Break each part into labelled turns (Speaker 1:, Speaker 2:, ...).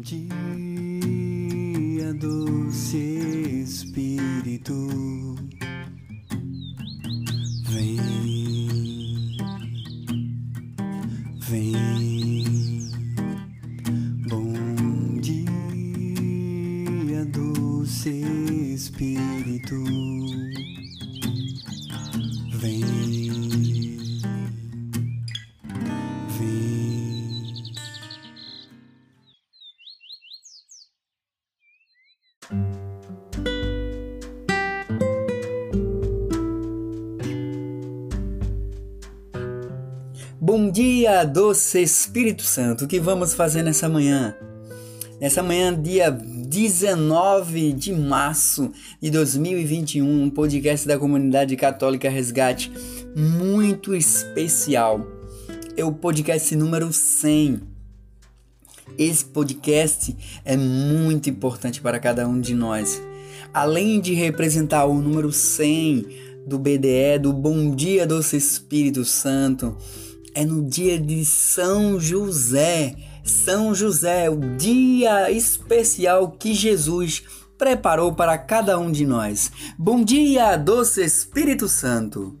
Speaker 1: dia, doce Espírito, Bom dia, doce Espírito Santo. O que vamos fazer nessa manhã? Nessa manhã, dia 19 de março de 2021, um podcast da comunidade católica Resgate muito especial. É o podcast número 100. Esse podcast é muito importante para cada um de nós. Além de representar o número 100 do BDE, do Bom Dia Doce Espírito Santo, é no dia de São José. São José, o dia especial que Jesus preparou para cada um de nós. Bom dia, doce Espírito Santo.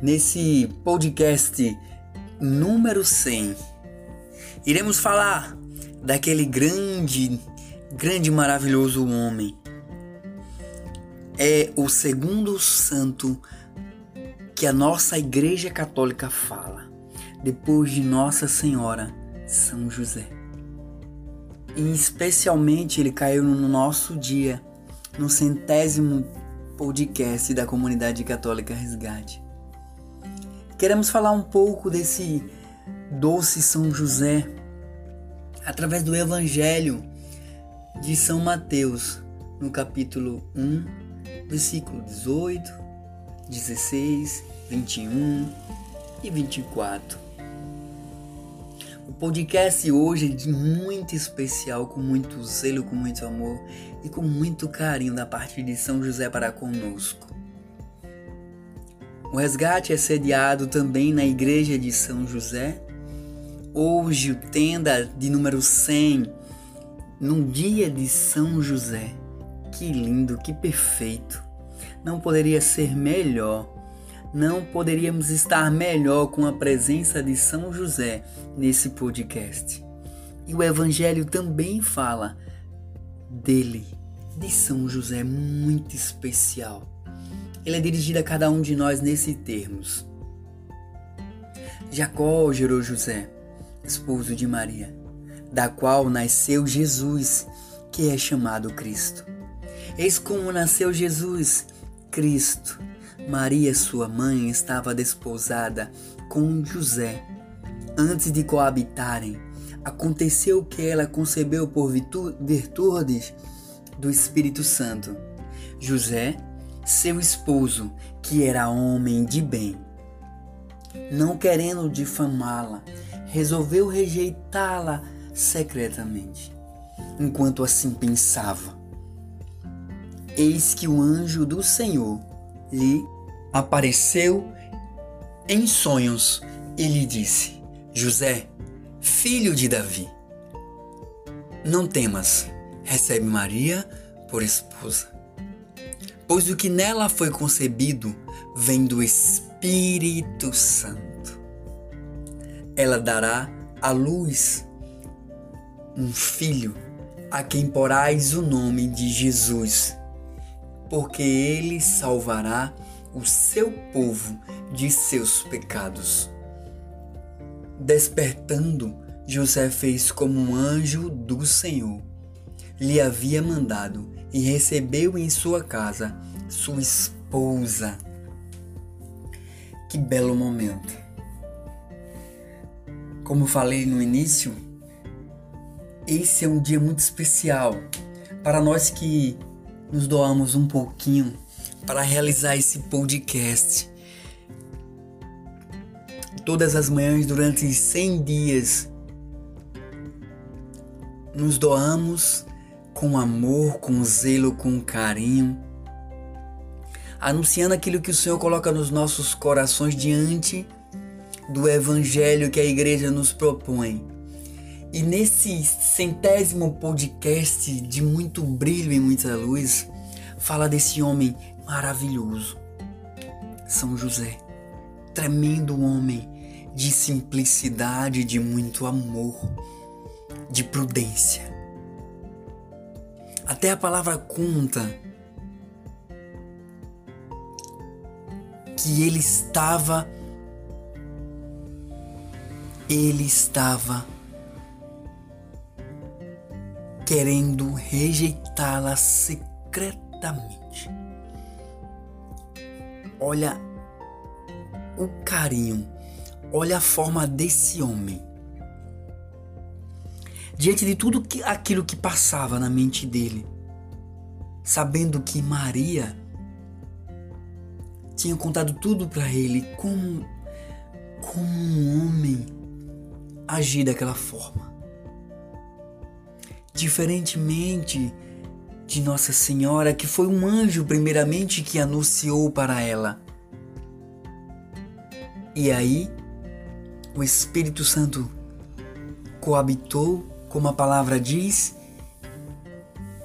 Speaker 1: Nesse podcast número 100, iremos falar daquele grande, grande, maravilhoso homem. É o segundo santo que a nossa Igreja Católica fala, depois de Nossa Senhora, São José. E especialmente ele caiu no nosso dia, no centésimo podcast da comunidade católica Resgate. Queremos falar um pouco desse doce São José através do Evangelho de São Mateus, no capítulo 1, versículo 18, 16, 21 e 24. O podcast hoje é de muito especial, com muito zelo, com muito amor e com muito carinho da parte de São José para conosco. O resgate é sediado também na igreja de São José. Hoje, o tenda de número 100, num dia de São José. Que lindo, que perfeito. Não poderia ser melhor. Não poderíamos estar melhor com a presença de São José nesse podcast. E o Evangelho também fala dele, de São José, muito especial ele é dirigido a cada um de nós nesses termos. Jacó gerou José, esposo de Maria, da qual nasceu Jesus, que é chamado Cristo. Eis como nasceu Jesus, Cristo. Maria, sua mãe, estava desposada com José. Antes de coabitarem, aconteceu que ela concebeu por virtudes do Espírito Santo. José seu esposo, que era homem de bem. Não querendo difamá-la, resolveu rejeitá-la secretamente. Enquanto assim pensava, eis que o anjo do Senhor lhe apareceu em sonhos e lhe disse: José, filho de Davi, não temas, recebe Maria por esposa pois o que nela foi concebido vem do Espírito Santo. Ela dará à luz um filho, a quem porás o nome de Jesus, porque ele salvará o seu povo de seus pecados. Despertando, José fez como um anjo do Senhor lhe havia mandado e recebeu em sua casa sua esposa. Que belo momento! Como falei no início, esse é um dia muito especial para nós que nos doamos um pouquinho para realizar esse podcast. Todas as manhãs durante 100 dias nos doamos com amor, com zelo, com carinho, anunciando aquilo que o Senhor coloca nos nossos corações diante do evangelho que a igreja nos propõe. E nesse centésimo podcast de muito brilho e muita luz, fala desse homem maravilhoso, São José, tremendo homem de simplicidade, de muito amor, de prudência. Até a palavra conta que ele estava ele estava querendo rejeitá-la secretamente. Olha o carinho, olha a forma desse homem. Diante de tudo que, aquilo que passava na mente dele, sabendo que Maria tinha contado tudo para ele, como, como um homem agir daquela forma. Diferentemente de Nossa Senhora, que foi um anjo primeiramente que anunciou para ela. E aí, o Espírito Santo coabitou, como a palavra diz,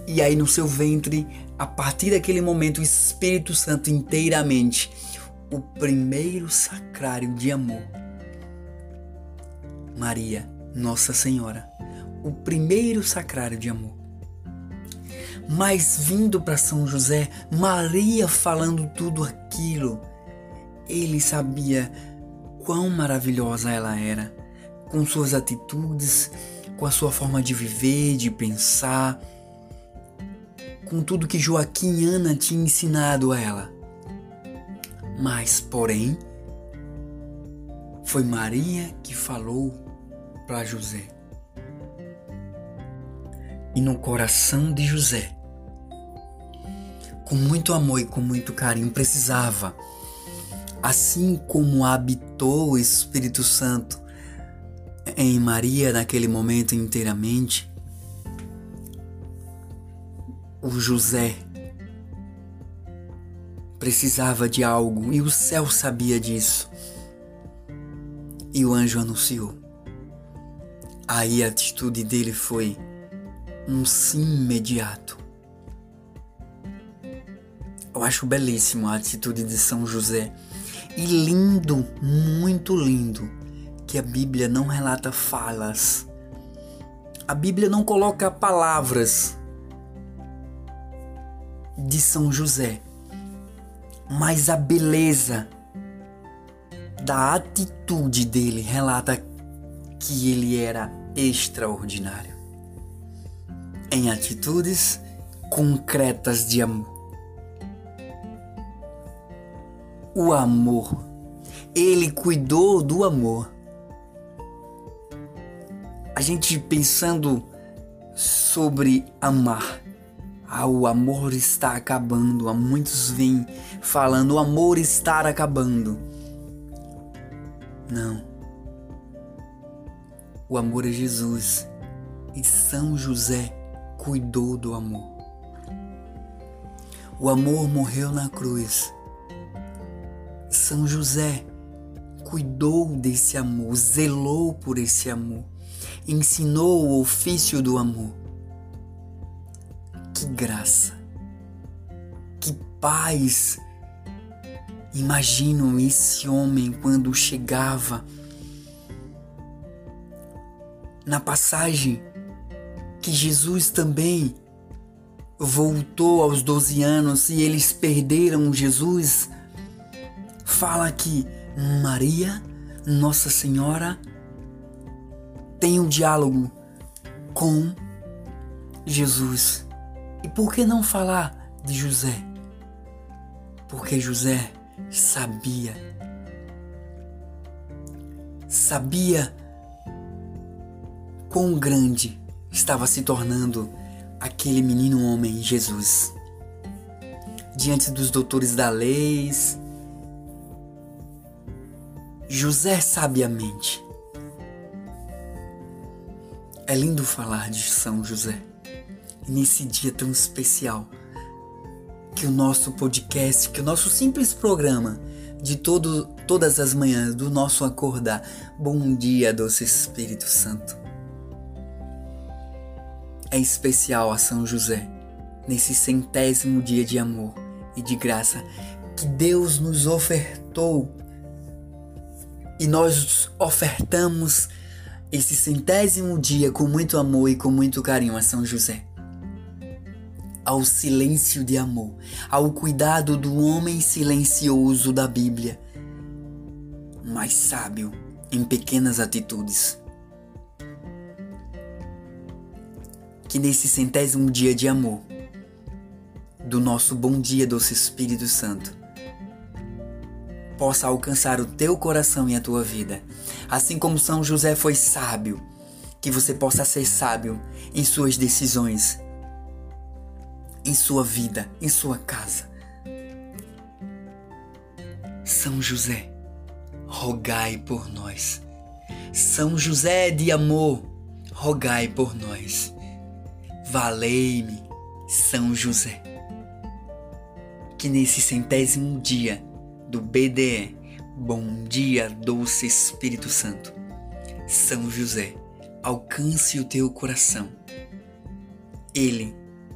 Speaker 1: e aí no seu ventre, a partir daquele momento, o Espírito Santo inteiramente, o primeiro sacrário de amor. Maria, Nossa Senhora, o primeiro sacrário de amor. Mas vindo para São José, Maria falando tudo aquilo, ele sabia quão maravilhosa ela era, com suas atitudes, com a sua forma de viver, de pensar, com tudo que Joaquim e Ana tinham ensinado a ela. Mas, porém, foi Maria que falou para José e no coração de José. Com muito amor e com muito carinho, precisava, assim como habitou o Espírito Santo em Maria naquele momento inteiramente, o José precisava de algo e o céu sabia disso. E o anjo anunciou. Aí a atitude dele foi um sim imediato. Eu acho belíssimo a atitude de São José e lindo, muito lindo, que a Bíblia não relata falas. A Bíblia não coloca palavras de São José, mas a beleza da atitude dele relata que ele era extraordinário em atitudes concretas de amor. O amor. Ele cuidou do amor. A gente pensando sobre amar. Ah, o amor está acabando. Há muitos vêm falando o amor está acabando. Não. O amor é Jesus e São José cuidou do amor. O amor morreu na cruz. São José cuidou desse amor, zelou por esse amor, ensinou o ofício do amor. Que graça, que paz. Imagino esse homem quando chegava na passagem que Jesus também voltou aos 12 anos e eles perderam Jesus, fala que Maria, Nossa Senhora, tem um diálogo com Jesus. E por que não falar de José? Porque José sabia, sabia quão grande estava se tornando aquele menino homem Jesus. Diante dos doutores da lei, José sabiamente. É lindo falar de São José. Nesse dia tão especial, que o nosso podcast, que o nosso simples programa de todo, todas as manhãs do nosso acordar. Bom dia, doce Espírito Santo. É especial a São José, nesse centésimo dia de amor e de graça que Deus nos ofertou e nós ofertamos esse centésimo dia com muito amor e com muito carinho a São José. Ao silêncio de amor, ao cuidado do homem silencioso da Bíblia, mas sábio em pequenas atitudes. Que nesse centésimo dia de amor, do nosso bom dia, doce Espírito Santo, possa alcançar o teu coração e a tua vida. Assim como São José foi sábio, que você possa ser sábio em suas decisões, em sua vida, em sua casa. São José, rogai por nós. São José de amor, rogai por nós. Valei-me, São José. Que nesse centésimo dia do BDE, Bom Dia Doce Espírito Santo, São José, alcance o teu coração. Ele,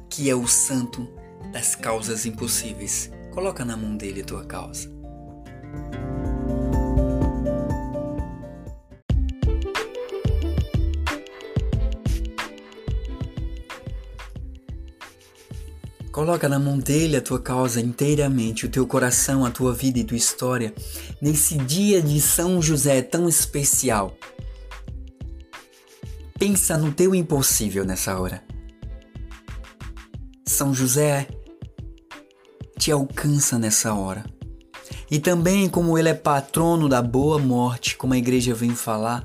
Speaker 1: que é o santo das causas impossíveis, coloca na mão dele a tua causa. Coloca na mão dele a tua causa inteiramente, o teu coração, a tua vida e tua história, nesse dia de São José tão especial. Pensa no teu impossível nessa hora. São José te alcança nessa hora. E também, como ele é patrono da boa morte, como a igreja vem falar,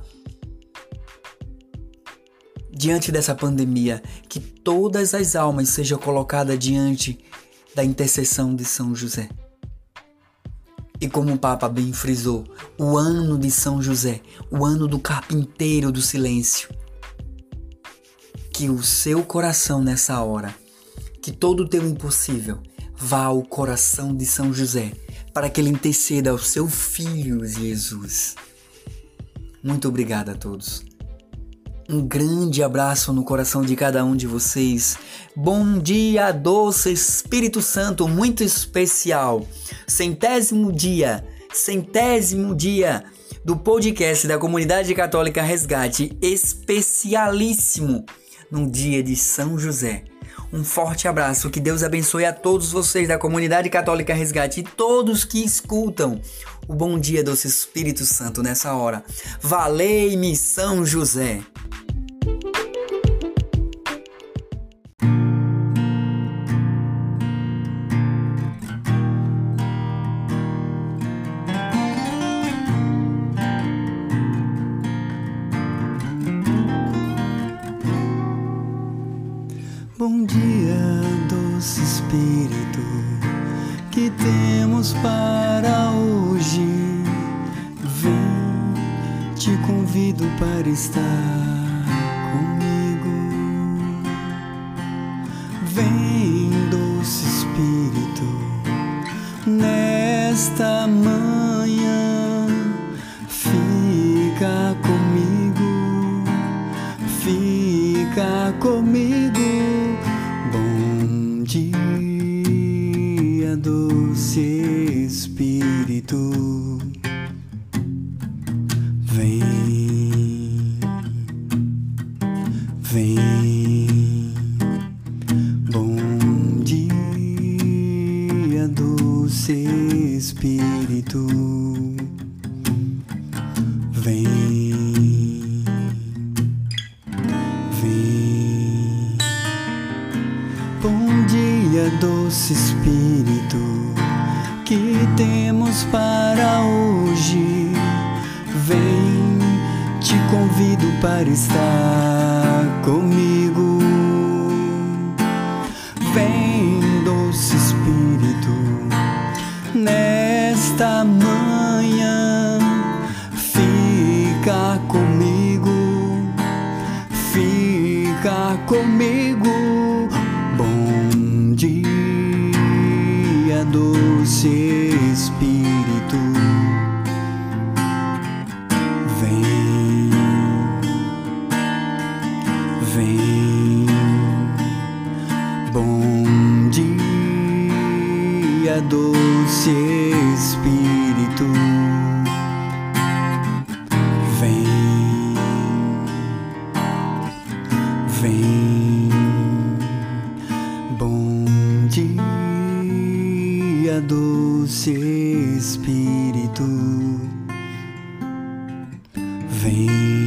Speaker 1: diante dessa pandemia, que todas as almas sejam colocadas diante da intercessão de São José. E como o Papa bem frisou, o ano de São José, o ano do carpinteiro do silêncio. Que o seu coração nessa hora, que todo o teu impossível vá ao coração de São José, para que ele interceda ao seu filho Jesus. Muito obrigado a todos. Um grande abraço no coração de cada um de vocês. Bom dia, doce Espírito Santo, muito especial. Centésimo dia, centésimo dia do podcast da Comunidade Católica Resgate, especialíssimo no dia de São José. Um forte abraço, que Deus abençoe a todos vocês da Comunidade Católica Resgate e todos que escutam o Bom Dia Doce Espírito Santo nessa hora. Valei-me São José!
Speaker 2: Para estar comigo. Vem, doce Espírito, nesta manhã, fica comigo, fica comigo. Bom dia, doce Espírito. Para hoje. Vem, te convido para estar comigo. Espírito. Vem,